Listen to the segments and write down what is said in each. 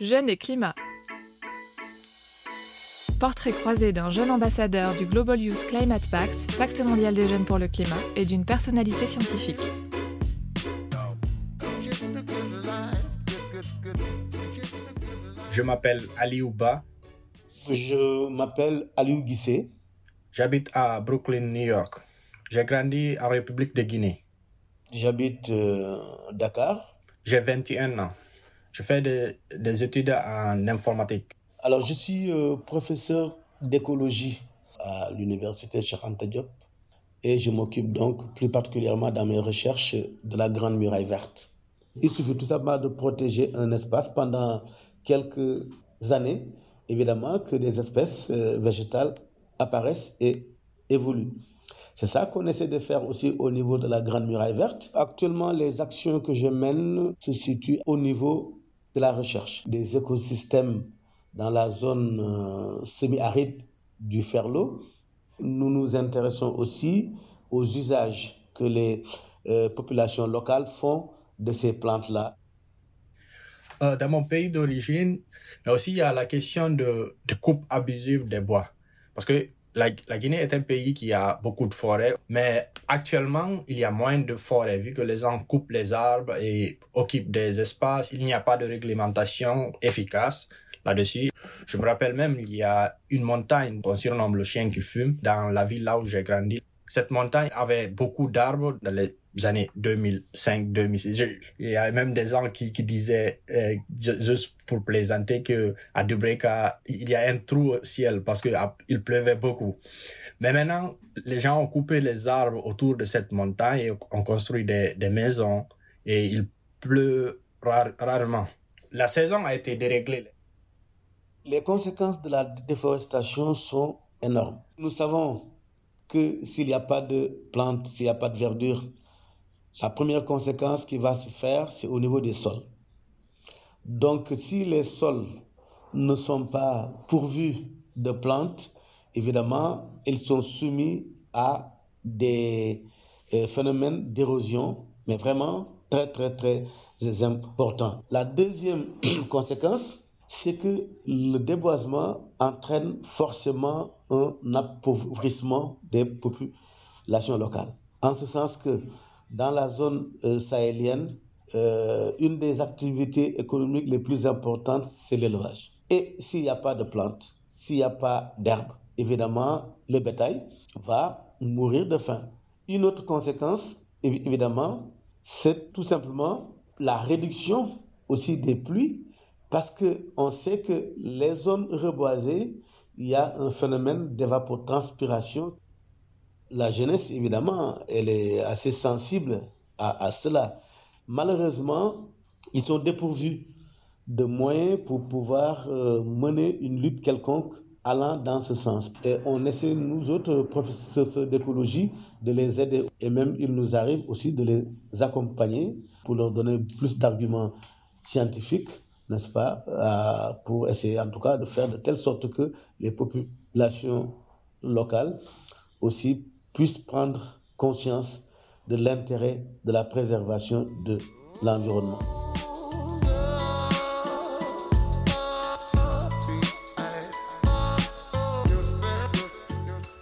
Jeunes et climat. Portrait croisé d'un jeune ambassadeur du Global Youth Climate Pact, Pacte mondial des jeunes pour le climat, et d'une personnalité scientifique. Je m'appelle Ali Ouba. Je m'appelle Aliou Guissé. J'habite à Brooklyn, New York. J'ai grandi en République de Guinée. J'habite euh, Dakar. J'ai 21 ans. Je fais de- des études en informatique. Alors, je suis euh, professeur d'écologie à l'université Cheikh Anta Diop et je m'occupe donc plus particulièrement dans mes recherches de la Grande Muraille Verte. Il suffit tout simplement de protéger un espace pendant quelques années, évidemment, que des espèces euh, végétales apparaissent et évoluent. C'est ça qu'on essaie de faire aussi au niveau de la Grande Muraille Verte. Actuellement, les actions que je mène se situent au niveau de la recherche des écosystèmes dans la zone euh, semi-aride du Ferlo. Nous nous intéressons aussi aux usages que les euh, populations locales font de ces plantes-là. Euh, dans mon pays d'origine, mais aussi il y a la question de, de coupe abusive des bois. Parce que la, la Guinée est un pays qui a beaucoup de forêts, mais actuellement, il y a moins de forêts vu que les gens coupent les arbres et occupent des espaces. Il n'y a pas de réglementation efficace là-dessus. Je me rappelle même, il y a une montagne qu'on surnomme le chien qui fume dans la ville là où j'ai grandi. Cette montagne avait beaucoup d'arbres dans les années 2005-2006. Il y a même des gens qui, qui disaient, euh, ju- juste pour plaisanter, que à Dubreka, il y a un trou au ciel parce que ah, il pleuvait beaucoup. Mais maintenant, les gens ont coupé les arbres autour de cette montagne et ont construit des, des maisons et il pleut rar- rarement. La saison a été déréglée. Les conséquences de la déforestation sont énormes. Nous savons que s'il n'y a pas de plantes, s'il n'y a pas de verdure, la première conséquence qui va se faire, c'est au niveau des sols. Donc, si les sols ne sont pas pourvus de plantes, évidemment, ils sont soumis à des euh, phénomènes d'érosion, mais vraiment très, très, très importants. La deuxième conséquence, c'est que le déboisement entraîne forcément un appauvrissement des populations locales. En ce sens que dans la zone euh, sahélienne, euh, une des activités économiques les plus importantes, c'est l'élevage. Et s'il n'y a pas de plantes, s'il n'y a pas d'herbes, évidemment, le bétail va mourir de faim. Une autre conséquence, évi- évidemment, c'est tout simplement la réduction aussi des pluies, parce qu'on sait que les zones reboisées, il y a un phénomène d'évapotranspiration la jeunesse, évidemment, elle est assez sensible à, cela. Malheureusement, ils sont dépourvus de moyens pour pouvoir euh, mener une lutte quelconque allant dans ce sens. Et on essaie, nous autres professeurs d'écologie, de les aider. Et même, il nous arrive aussi de les accompagner pour leur donner plus d'arguments scientifiques, n'est-ce pas, euh, pour essayer en tout cas de faire de telle sorte que les populations locales aussi puissent prendre conscience de l'intérêt de la préservation de l'environnement.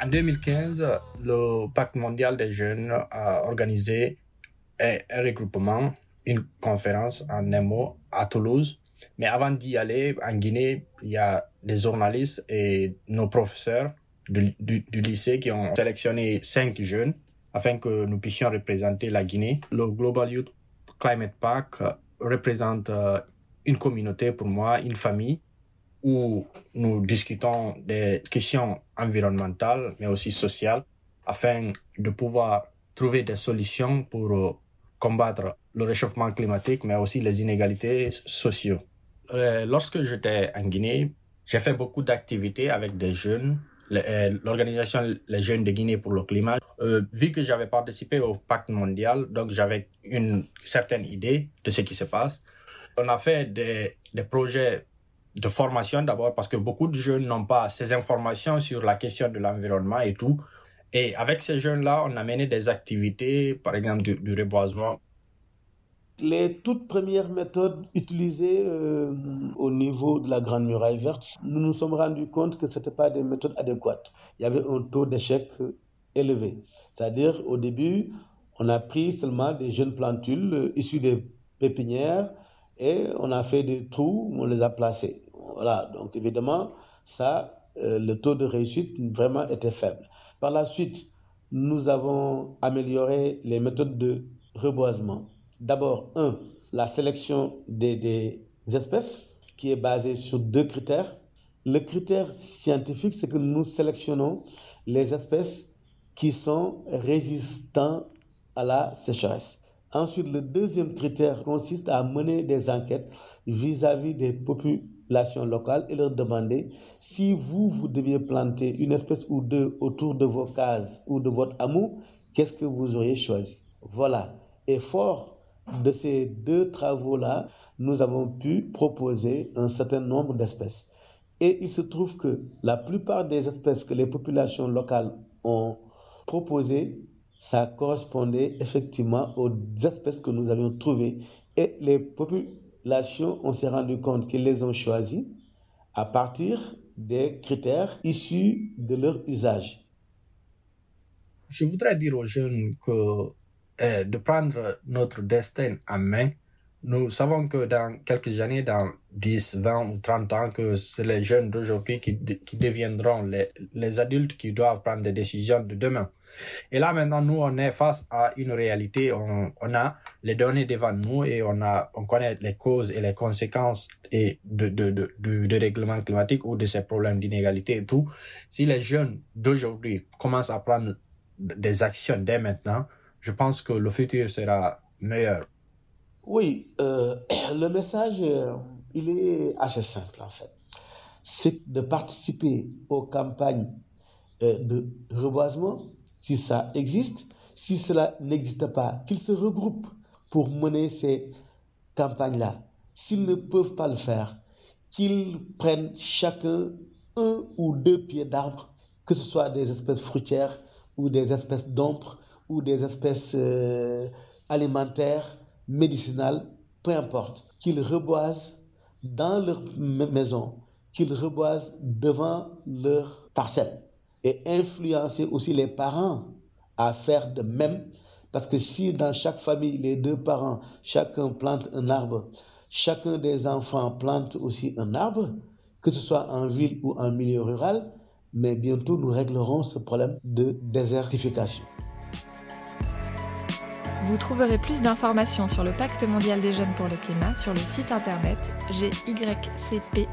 En 2015, le Pacte mondial des jeunes a organisé un, regroupement, une conférence en mot à Toulouse. Mais avant d'y aller, en Guinée, il y a des journalistes et nos professeurs du, du, lycée qui ont sélectionné cinq jeunes afin que nous puissions représenter la Guinée. Le Global Youth Climate Pact euh, représente euh, une communauté pour moi, une famille où nous discutons des questions environnementales, mais aussi sociales, afin de pouvoir trouver des solutions pour euh, combattre le réchauffement climatique, mais aussi les inégalités sociaux. Euh, lorsque j'étais en Guinée, j'ai fait beaucoup d'activités avec des jeunes, l'organisation Les Jeunes de Guinée pour le climat. Euh, vu que j'avais participé au pacte mondial, donc j'avais une certaine idée de ce qui se passe. On a fait des, projets de formation d'abord parce que beaucoup de jeunes n'ont pas ces informations sur la question de l'environnement et tout. Et avec ces jeunes-là, on a mené des activités, par exemple du reboisement. Les toutes premières méthodes utilisées euh, au niveau de la Grande Muraille Verte, nous nous sommes rendus compte que ce n'étaient pas des méthodes adéquates. Il y avait un taux d'échec élevé. C'est-à-dire, au début, on a pris seulement des jeunes plantules euh, issues des pépinières et on a fait des trous, on les a placés. Voilà, donc évidemment, ça, euh, le taux de réussite vraiment était faible. Par la suite, nous avons amélioré les méthodes de reboisement. D'abord, un, la sélection des, espèces qui est basée sur deux critères. Le critère scientifique, c'est que nous sélectionnons les espèces qui sont résistants à la sécheresse. Ensuite, le deuxième critère consiste à mener des enquêtes vis-à-vis des populations locales et leur demander si vous, vous deviez planter une espèce ou deux autour de vos cases ou de votre hameau, qu'est-ce que vous auriez choisi? Voilà. Et fort de ces deux travaux-là, nous avons pu proposer un certain nombre d'espèces. Et il se trouve que la plupart des espèces que les populations locales ont proposées ça correspondait effectivement aux espèces que nous avions trouvées. Et les populations, on s'est rendu compte qu'ils les ont choisies à partir des critères issus de leur usage. Je voudrais dire aux jeunes que eh, de prendre notre destin en main, nous savons que dans quelques années, dans 10, 20 ou 30 ans, que c'est les jeunes d'aujourd'hui qui, qui deviendront les, les adultes qui doivent prendre des décisions de demain. Et là, maintenant, nous, on est face à une réalité. On, on a les données devant nous et on a, on connaît les causes et les conséquences et de, de, de, de, de règlement climatique ou de ces problèmes d'inégalité et tout. Si les jeunes d'aujourd'hui commencent à prendre des actions dès maintenant, je pense que le futur sera meilleur. Oui, euh, le message, euh, il est assez simple en fait. C'est de participer aux campagnes euh, de reboisement, si ça existe. Si cela n'existe pas, qu'ils se regroupent pour mener ces campagnes-là. S'ils ne peuvent pas le faire, qu'ils prennent chacun un ou deux pieds d'arbre, que ce soit des espèces fruitières ou des espèces d'ombre ou des espèces alimentaires médicinales, peu importe, qu'ils reboisent dans leur maison, qu'ils reboisent devant leur parcelle et influencer aussi les parents à faire de même. Parce que si dans chaque famille, les deux parents, chacun plante un arbre, chacun des enfants plante aussi un arbre, que ce soit en ville ou en milieu rural, mais bientôt nous réglerons ce problème de désertification. Vous trouverez plus d'informations sur le Pacte mondial des jeunes pour le climat sur le site internet gycp.eu.